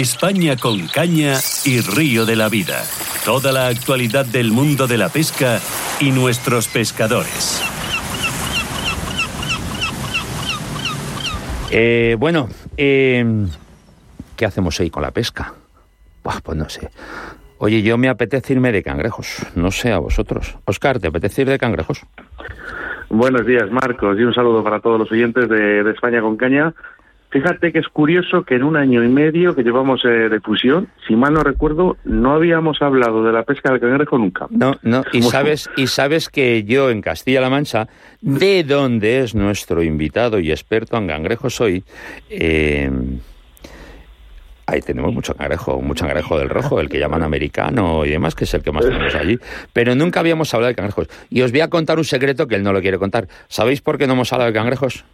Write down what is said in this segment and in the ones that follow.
España con caña y río de la vida. Toda la actualidad del mundo de la pesca y nuestros pescadores. Eh, bueno, eh, ¿qué hacemos hoy con la pesca? Buah, pues no sé. Oye, yo me apetece irme de cangrejos. No sé a vosotros. Oscar, ¿te apetece ir de cangrejos? Buenos días, Marcos, y un saludo para todos los oyentes de, de España con Caña. Fíjate que es curioso que en un año y medio que llevamos eh, de fusión, si mal no recuerdo, no habíamos hablado de la pesca del cangrejo nunca. No, no, y sabes, y sabes que yo en Castilla-La Mancha, de donde es nuestro invitado y experto en cangrejos hoy, eh, ahí tenemos mucho cangrejo, mucho cangrejo del rojo, el que llaman americano y demás, que es el que más tenemos allí. Pero nunca habíamos hablado de cangrejos. Y os voy a contar un secreto que él no lo quiere contar. ¿Sabéis por qué no hemos hablado de cangrejos?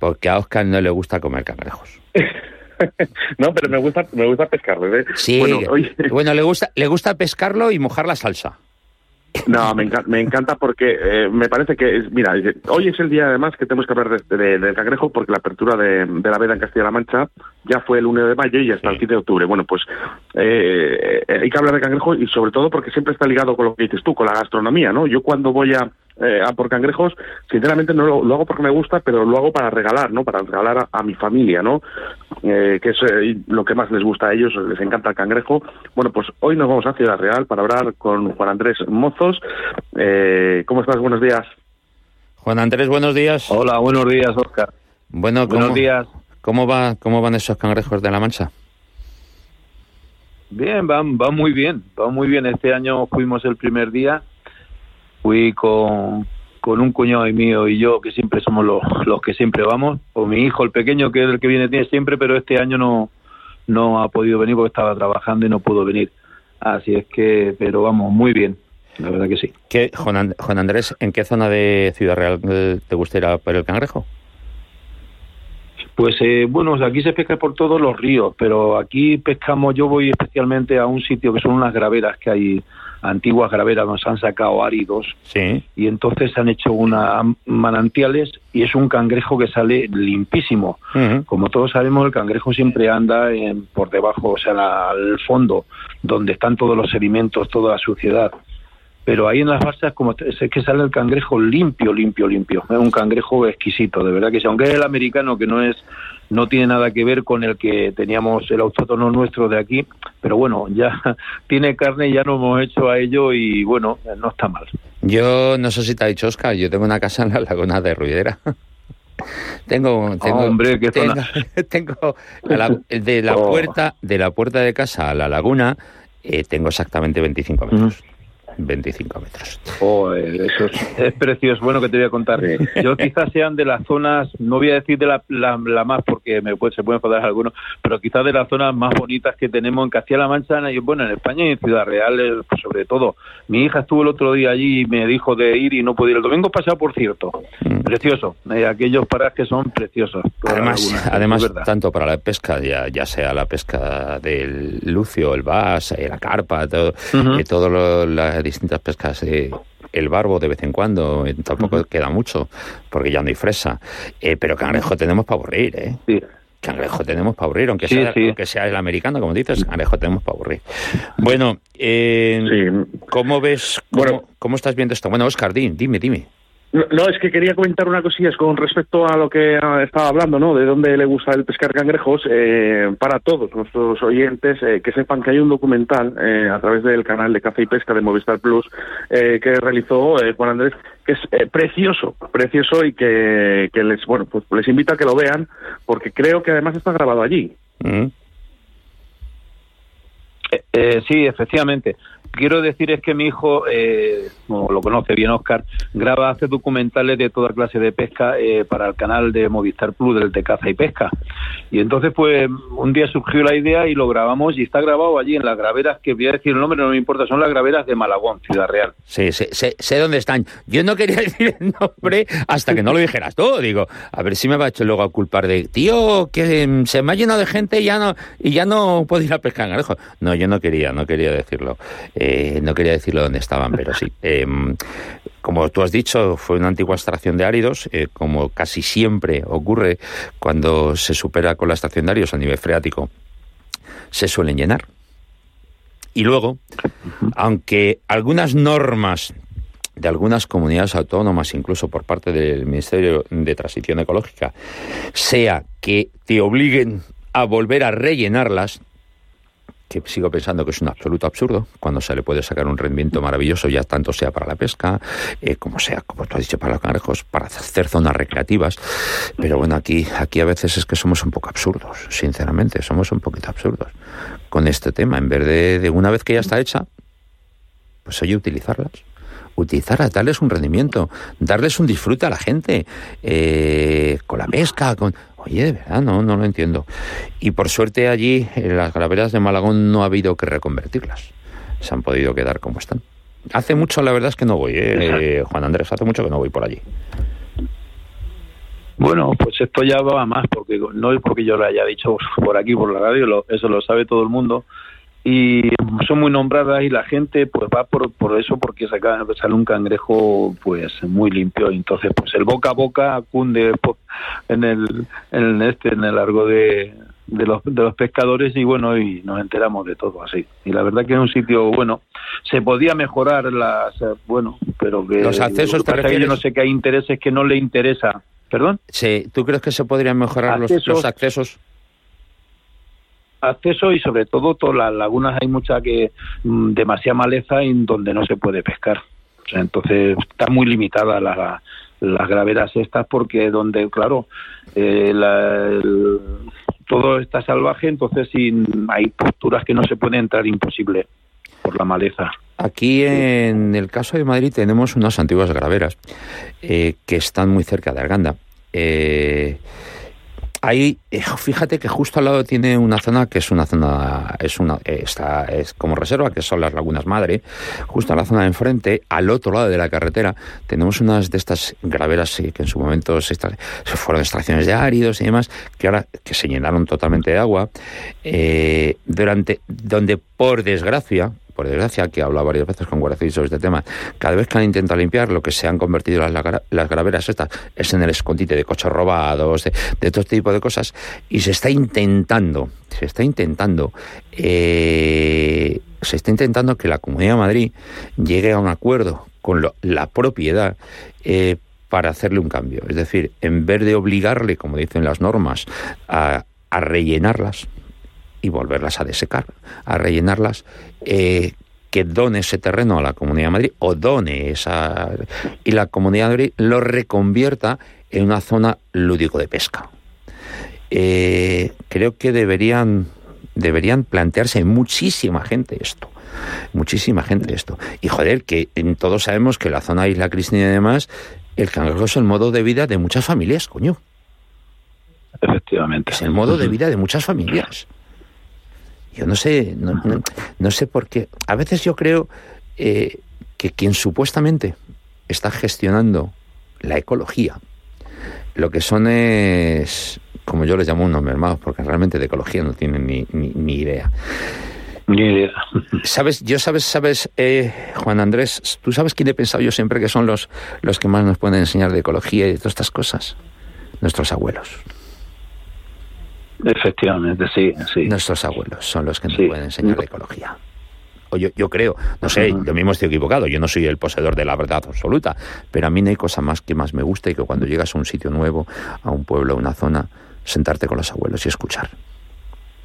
Porque a Oscar no le gusta comer cangrejos. no, pero me gusta, me gusta pescarlo. ¿eh? Sí, bueno, oye... bueno, le gusta, le gusta pescarlo y mojar la salsa. No, me, encanta, me encanta porque eh, me parece que, mira, hoy es el día además que tenemos que hablar de, de, del cangrejo porque la apertura de, de la veda en Castilla-La Mancha ya fue el 1 de mayo y hasta sí. el 15 de octubre. Bueno, pues eh, hay que hablar de cangrejo y sobre todo porque siempre está ligado con lo que dices tú, con la gastronomía, ¿no? Yo cuando voy a, eh, a por cangrejos, sinceramente no lo, lo, hago porque me gusta, pero lo hago para regalar, ¿no? Para regalar a, a mi familia, ¿no? Eh, que es eh, lo que más les gusta a ellos, les encanta el cangrejo. Bueno, pues hoy nos vamos a Ciudad Real para hablar con Juan Andrés Mozos. Eh, ¿Cómo estás? Buenos días. Juan Andrés, buenos días. Hola, buenos días, Oscar. Bueno, ¿cómo, buenos días. ¿cómo, va, ¿Cómo van esos cangrejos de la Mancha? Bien, van, van muy bien, van muy bien. Este año fuimos el primer día fui con, con un cuñado mío y yo, que siempre somos los, los que siempre vamos, o mi hijo, el pequeño, que es el que viene tiene siempre, pero este año no, no ha podido venir porque estaba trabajando y no pudo venir. Así es que, pero vamos, muy bien, la verdad que sí. ¿Qué, Juan, Juan Andrés, ¿en qué zona de Ciudad Real te gustaría para el cangrejo? Pues eh, bueno, aquí se pesca por todos los ríos, pero aquí pescamos, yo voy especialmente a un sitio que son unas graveras que hay antiguas graveras donde se han sacado áridos sí. y entonces se han hecho unas manantiales y es un cangrejo que sale limpísimo. Uh -huh. Como todos sabemos, el cangrejo siempre anda en, por debajo, o sea, al fondo, donde están todos los sedimentos, toda la suciedad. Pero ahí en las balsas como es que sale el cangrejo limpio, limpio, limpio. Es un cangrejo exquisito, de verdad que sí. Aunque es el americano que no es no tiene nada que ver con el que teníamos el autótono nuestro de aquí, pero bueno, ya tiene carne, ya nos hemos hecho a ello y bueno, no está mal. Yo no sé si te ha dicho Oscar, yo tengo una casa en la laguna de Ruidera. tengo, tengo, hombre, ¿qué tengo, tengo la, de la Oh. puerta de la puerta de casa a la laguna eh, tengo exactamente 25 metros. 25 metros. Oh, eso es, es, precioso. Bueno, que te voy a contar. Yo quizás sean de las zonas, no voy a decir de la, la, la más porque me puede, se pueden enfadar algunos, pero quizás de las zonas más bonitas que tenemos en Castilla-La Mancha, y bueno, en España y en Ciudad Real, pues sobre todo. Mi hija estuvo el otro día allí y me dijo de ir y no pude ir. El domingo pasado, por cierto. Mm. Precioso. Eh, aquellos parajes que son preciosos. Además, algunas, además tanto para la pesca, ya, ya sea la pesca del lucio, el bass, eh, la carpa, todo, uh -huh. eh, todo lo, la distintas pescas. Eh, el barbo de vez en cuando, eh, tampoco uh -huh. queda mucho, porque ya no hay fresa. Eh, pero cangrejo tenemos para aburrir, ¿eh? Sí. Cangrejo tenemos para aburrir, aunque, sí, sea, sí. aunque sea el americano, como dices, cangrejo tenemos para aburrir. Bueno, eh, sí. ¿cómo ves, cómo, bueno, cómo estás viendo esto? Bueno, Oscar, dime, dime. No, es que quería comentar una cosilla con respecto a lo que estaba hablando, ¿no? De dónde le gusta el pescar cangrejos. Eh, para todos nuestros oyentes, eh, que sepan que hay un documental eh, a través del canal de Caza y Pesca de Movistar Plus eh, que realizó eh, Juan Andrés, que es precioso, precioso y que, que les, bueno, pues les invito a que lo vean, porque creo que además está grabado allí. Mm. Sí, efectivamente. Quiero decir es que mi hijo, eh, como lo conoce bien Oscar, graba, hace documentales de toda clase de pesca eh, para el canal de Movistar Plus del de caza y pesca. Y entonces, pues, un día surgió la idea y lo grabamos y está grabado allí en las graveras, que voy a decir el nombre, no me importa, son las graveras de Malagón, Ciudad Real. Sí, sé, sé, dónde están. Yo no quería decir el nombre hasta que no lo dijeras tú. Digo, a ver si me va a luego a culpar de, tío, que se me ha llenado de gente y ya no, y ya no puedo ir a pescar cangrejo. No, yo no quería, no quería decirlo. Eh, no quería decirlo dónde estaban, pero sí. Eh, como tú has dicho, fue una antigua extracción de áridos, eh, como casi siempre ocurre cuando se supera con la extracción de áridos a nivel freático se suelen llenar. Y luego, aunque algunas normas de algunas comunidades autónomas, incluso por parte del Ministerio de Transición Ecológica, sea que te obliguen a volver a rellenarlas, que sigo pensando que es un absoluto absurdo, cuando se le puede sacar un rendimiento maravilloso, ya tanto sea para la pesca, eh, como sea, como tú has dicho, para los cangrejos, para hacer zonas recreativas. Pero bueno, aquí, aquí a veces es que somos un poco absurdos, sinceramente, somos un poquito absurdos con este tema. En vez de, una vez que ya está hecha, pues oye, utilizarlas utilizarlas, darles un rendimiento, darles un disfrute a la gente, eh, con la pesca, con... Oye, de verdad, no, no lo entiendo. Y por suerte allí, en las graveras de Malagón, no ha habido que reconvertirlas. Se han podido quedar como están. Hace mucho, la verdad es que no voy, eh, Juan Andrés, hace mucho que no voy por allí. Bueno, pues esto ya va más, porque no es porque yo lo haya dicho por aquí, por la radio, eso lo sabe todo el mundo, y son muy nombradas y la gente pues va por, por eso porque saca, sale un cangrejo pues muy limpio. Entonces pues el boca a boca cunde en el en el este en el largo de, de los de los pescadores y bueno y nos enteramos de todo así. Y la verdad que es un sitio bueno. Se podía mejorar las bueno pero que los accesos que yo no sé que hay intereses que no le interesa. Perdón sí tú crees que se podrían mejorar los, los accesos acceso y sobre todo todas las lagunas hay mucha que mm, demasiada maleza en donde no se puede pescar. entonces está muy limitada la, las graveras estas porque donde, claro, eh, todo está salvaje, entonces hay posturas que no se puede entrar imposible por la maleza. Aquí en el caso de Madrid tenemos unas antiguas graveras eh, que están muy cerca de Arganda. Eh, Ahí, eh, fíjate que justo al lado tiene una zona que es una zona, es una, está, es como reserva, que son las lagunas madre. Justo a la zona de enfrente, al otro lado de la carretera, tenemos unas de estas graveras que en su momento se, fueron extracciones de áridos y demás, que ahora que se llenaron totalmente de agua, eh, durante, donde por desgracia, por desgracia, que he hablado varias veces con Guardia sobre este tema, cada vez que han intentado limpiar, lo que se han convertido las, las graveras estas es en el escondite de coches robados, de, de todo este tipo de cosas, y se está intentando, se está intentando, eh, se está intentando que la Comunidad de Madrid llegue a un acuerdo con la propiedad eh, para hacerle un cambio. Es decir, en vez de obligarle, como dicen las normas, a, a rellenarlas, y volverlas a desecar, a rellenarlas, eh, que done ese terreno a la Comunidad de Madrid o done esa... y la Comunidad de Madrid lo reconvierta en una zona lúdico de pesca. Eh, creo que deberían, deberían plantearse muchísima gente esto. Muchísima gente esto. Y joder, que todos sabemos que la zona Isla Cristina y demás, el cangrejo es el modo de vida de muchas familias, coño. Efectivamente. Es el modo de vida de muchas familias. Yo no sé, no, sé por qué. A veces yo creo eh, que quien supuestamente está gestionando la ecología, lo que son es, como yo les llamo unos mermados, porque realmente de ecología no tienen ni, ni, idea. Ni idea. ¿Sabes? Yo sabes, sabes, eh, Juan Andrés, tú sabes quién he pensado yo siempre que son los, los que más nos pueden enseñar de ecología y de todas estas cosas. Nuestros abuelos. Efectivamente, sí, sí. Nuestros abuelos son los que nos pueden enseñar la ecología. O yo, yo creo, no sé, yo mismo estoy equivocado, yo no soy el poseedor de la verdad absoluta, pero a mí no hay cosa más que más me gusta y que cuando llegas a un sitio nuevo, a un pueblo, a una zona, sentarte con los abuelos y escuchar.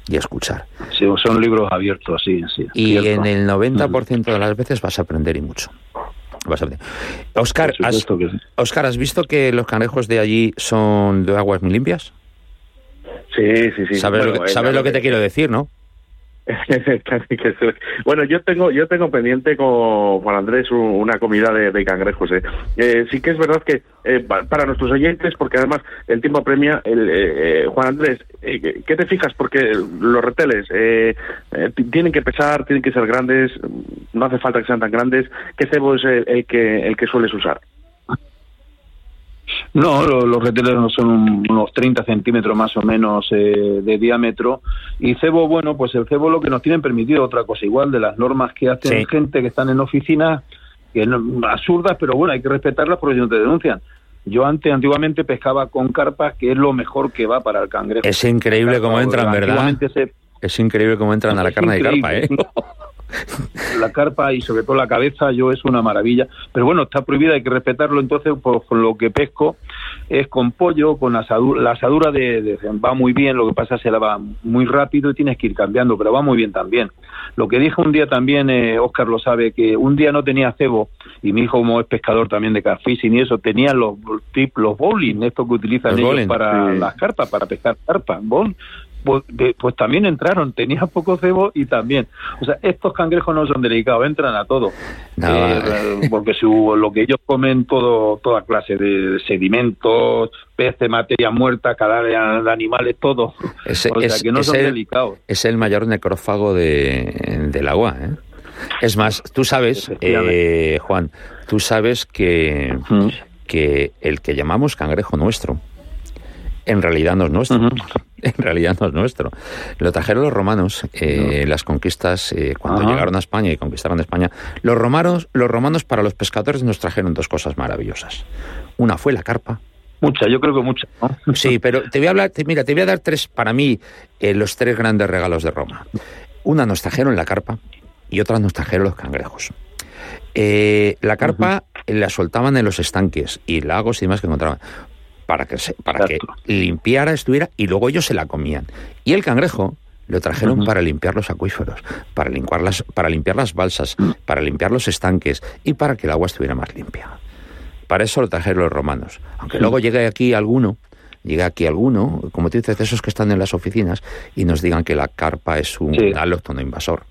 Y escuchar. Sí, son libros abiertos, sí, sí. Y en el 90% de las veces vas a aprender y mucho. Vas a aprender. Oscar, has, Oscar, ¿has visto que los cangrejos de allí son de aguas muy limpias? Sí, sí, sí. Sabes, lo, que, sabes lo que te quiero decir, ¿no? bueno, yo tengo yo tengo pendiente con Juan Andrés una comida de, cangrejos. ¿eh? Eh, sí que es verdad que eh, para nuestros oyentes, porque además el tiempo apremia, el, Juan Andrés, ¿qué te fijas? Porque los reteles tienen que pesar, tienen que ser grandes, no hace falta que sean tan grandes. ¿Qué cebo es el que el que sueles usar? No, los, reteles son unos 30 centímetros más o menos eh, de diámetro. Y cebo, bueno, pues el cebo lo que nos tienen permitido otra cosa igual de las normas que hacen gente que están en oficinas, que no, absurdas, pero bueno, hay que respetarlas porque si no te denuncian. Yo antes, antiguamente pescaba con carpas, que es lo mejor que va para el cangrejo. Es increíble cómo entran, ¿verdad? Es increíble cómo entran a la carne de carpa, ¿eh? la carpa y sobre todo la cabeza, yo es una maravilla. Pero bueno, está prohibida, hay que respetarlo. Entonces, pues, con lo que pesco es con pollo, con asadura. La asadura de, va muy bien, lo que pasa es que se la va muy rápido y tienes que ir cambiando, pero va muy bien también. Lo que dijo un día también, eh, Oscar lo sabe, que un día no tenía cebo y mi hijo, como es pescador también de catfishing y eso, tenía los, los bowling, estos que utilizan ellos para las carpas, para pescar carpas. Pues, pues, también entraron, tenía poco cebo y también. O sea, estos cangrejos no son delicados, entran a todo. Eh, porque su, lo que ellos comen, todo toda clase de sedimentos, peces, materia muerta, cadáveres de animales, todo. o sea, que no son delicados. Es el mayor necrófago de, del agua, ¿eh? Es más, tú sabes, eh, Juan, tú sabes que, que el que llamamos cangrejo nuestro, en realidad no es nuestro. En realidad no es nuestro. Lo trajeron los romanos, eh, las conquistas, eh, cuando llegaron a España y conquistaron España. Los romanos, los romanos para los pescadores nos trajeron dos cosas maravillosas. Una fue la carpa, Mucha, yo creo que mucha. Sí, pero te voy a hablar, mira, te voy a dar tres, para mí, eh, los tres grandes regalos de Roma. Una nos trajeron la carpa y otra nos trajeron los cangrejos. la carpa la soltaban en los estanques y lagos y demás que encontraban para que, para que limpiara, estuviera, y luego ellos se la comían. Y el cangrejo lo trajeron para limpiar los acuíferos, para limpiar las, para limpiar las balsas, mm. para limpiar los estanques y para que el agua estuviera más limpia. Para eso lo trajeron los romanos. Aunque luego llegue aquí alguno, llegue aquí alguno, como tú dices, esos que están en las oficinas, y nos digan que la carpa es un sí. invasor.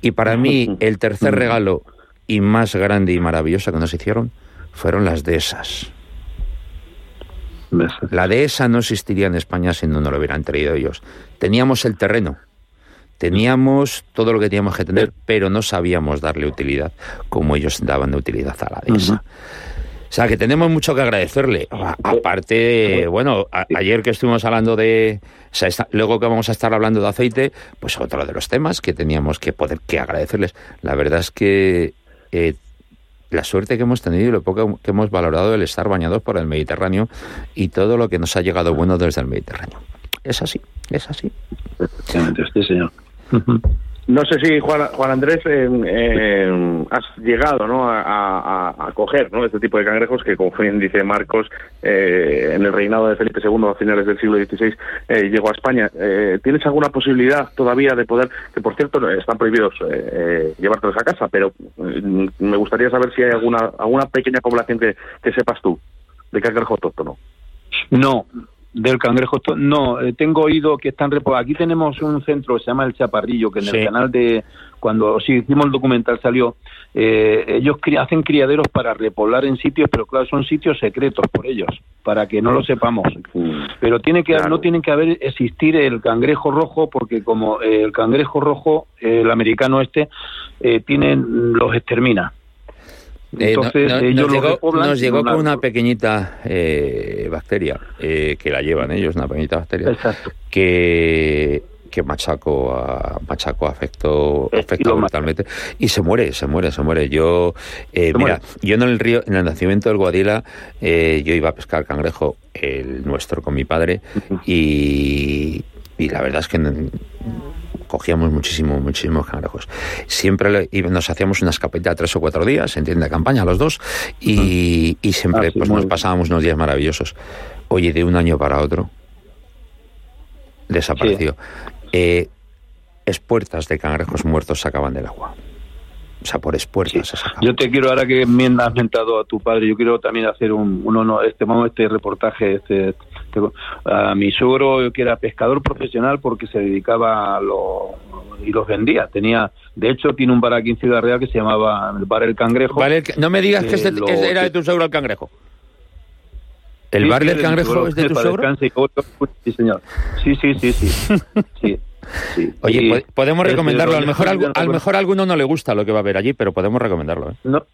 Y para mí, el tercer regalo y más grande y maravilloso que nos hicieron fueron las dehesas. La dehesa no existiría en España si no nos lo hubieran traído ellos. Teníamos el terreno, teníamos todo lo que teníamos que tener, pero no sabíamos darle utilidad como ellos daban de utilidad a la dehesa. O sea, que tenemos mucho que agradecerle. Aparte, bueno, ayer que estuvimos hablando de... luego que vamos a estar hablando de aceite, pues otro de los temas que teníamos que poder que agradecerles. La verdad es que eh, la suerte que hemos tenido y lo poco que hemos valorado el estar bañados por el Mediterráneo y todo lo que nos ha llegado bueno desde el Mediterráneo. Es así, es así. sí, señor. No sé si Juan, Juan Andrés eh, eh, has llegado ¿no? a, coger ¿no? este tipo de cangrejos que, como bien dice Marcos, eh, en el reinado de Felipe II a finales del siglo XVI llegó a España. ¿Tienes alguna posibilidad todavía de poder, que por cierto están prohibidos llevártelos a casa, pero me gustaría saber si hay alguna alguna pequeña población que, sepas tú de cangrejo autóctono? No, del cangrejo. No, eh, tengo oído que están reposados. Aquí tenemos un centro que se llama El Chaparrillo, que en el canal de. Cuando sí, hicimos el documental salió. Eh, ellos hacen criaderos para repoblar en sitios, pero claro, son sitios secretos por ellos, para que no lo sepamos. Pero tiene que no tiene que haber existir el cangrejo rojo, porque como el cangrejo rojo, el americano este, eh, tienen, los extermina eh, nos, llegó, con una pequeñita eh, bacteria eh, que la llevan ellos, una pequeñita bacteria que que machaco a, machaco afecto afectó brutalmente y se muere se muere se muere. Yo mira yo en el río en el nacimiento del Guadila yo iba a pescar cangrejo el nuestro con mi padre y, y la verdad es que cogíamos muchísimo, muchísimos cangrejos. Siempre nos hacíamos una escapeta tres o cuatro días, en tienda de campaña, los dos, y, siempre ah, pues, nos pasábamos unos días maravillosos. Oye, de un año para otro, desapareció. Eh, espuertas de cangrejos muertos sacaban del agua. O sea, por espuertas. Yo te quiero, ahora que me has mentado a tu padre, yo quiero también hacer un, un este, este reportaje, este, a mi suegro que era pescador profesional porque se dedicaba a lo y los vendía. Tenía, de hecho, tiene un bar aquí en Ciudad Real que se llamaba el bar El Cangrejo. no me digas que, era de tu suegro el cangrejo. ¿El bar del cangrejo es de tu suegro? Sí, señor. Sí, sí, sí, sí. Oye, podemos recomendarlo. A lo mejor, al mejor a alguno no le gusta lo que va a haber allí, pero podemos recomendarlo. ¿eh? No,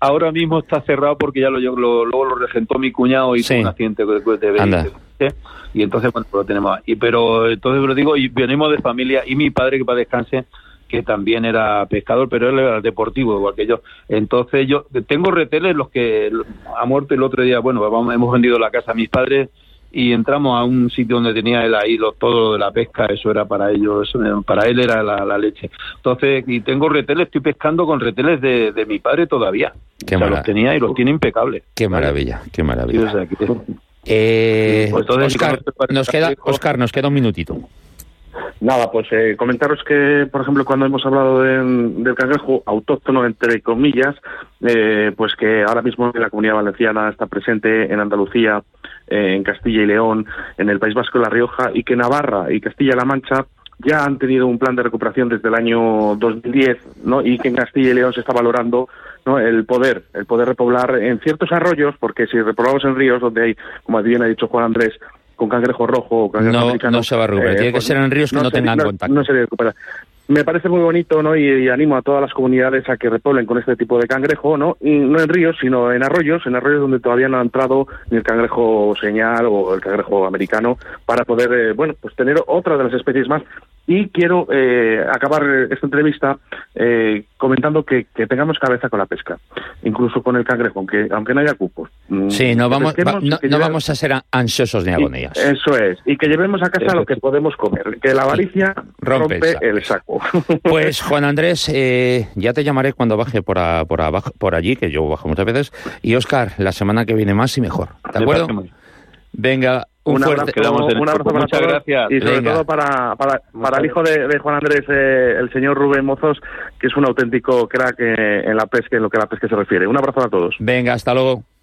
ahora mismo está cerrado porque ya lo, lo luego lo regentó mi cuñado y un accidente de, de, y entonces bueno lo tenemos y pero entonces lo digo y venimos de familia y mi padre que para descanse que también era pescador pero él era deportivo igual que yo. Entonces yo tengo reteles los que ha muerto el otro día. Bueno hemos vendido la casa a mis padres y entramos a un sitio donde tenía él ahí lo, todo lo de la pesca, eso era para ellos, para él era la, leche. Entonces, y tengo reteles, estoy pescando con reteles de, de mi padre todavía. Qué los tenía y los tiene impecables. Qué maravilla, qué maravilla. Eh, pues Oscar, nos queda, Oscar, nos queda un minutito. Nada, pues eh, comentaros que, por ejemplo, cuando hemos hablado del cangrejo autóctono, entre comillas, eh, pues que ahora mismo la comunidad valenciana está presente en Andalucía, eh, en Castilla y León, en el País Vasco y La Rioja, y que Navarra y Castilla-La Mancha ya han tenido un plan de recuperación desde el año 2010, ¿no? Y que en Castilla y León se está valorando ¿no? el poder, el poder repoblar en ciertos arroyos, porque si repoblamos en ríos donde hay, como bien ha dicho Juan Andrés, con cangrejo rojo o cangrejo no, americano. No se va a recuperar, tiene que pues ser en ríos que no, tengan contacto. No se recupera. Me parece muy bonito, ¿no? Y, animo a todas las comunidades a que repoblen con este tipo de cangrejo, ¿no? Y no en ríos, sino en arroyos, en arroyos donde todavía no ha entrado ni el cangrejo señal o el cangrejo americano, para poder, eh, bueno, pues tener otra de las especies más y quiero eh, acabar esta entrevista eh, comentando que, tengamos cabeza con la pesca, incluso con el cangrejo, aunque, aunque no haya cupos. Mm, sí, no vamos, no, vamos a ser ansiosos ni agonías. Eso es, y que llevemos a casa lo que podemos comer, que la avaricia rompe, el, saco. Pues Juan Andrés, eh, ya te llamaré cuando baje por, por, abajo, por allí, que yo bajo muchas veces, y Oscar, la semana que viene más y mejor. ¿De acuerdo? Venga, un, fuerte, abrazo, un abrazo para Muchas gracias. Y sobre todo para, para, para el hijo de, Juan Andrés, eh, el señor Rubén Mozos, que es un auténtico crack eh, en la pesca, en lo que a la pesca se refiere. Un abrazo a todos. Venga, hasta luego.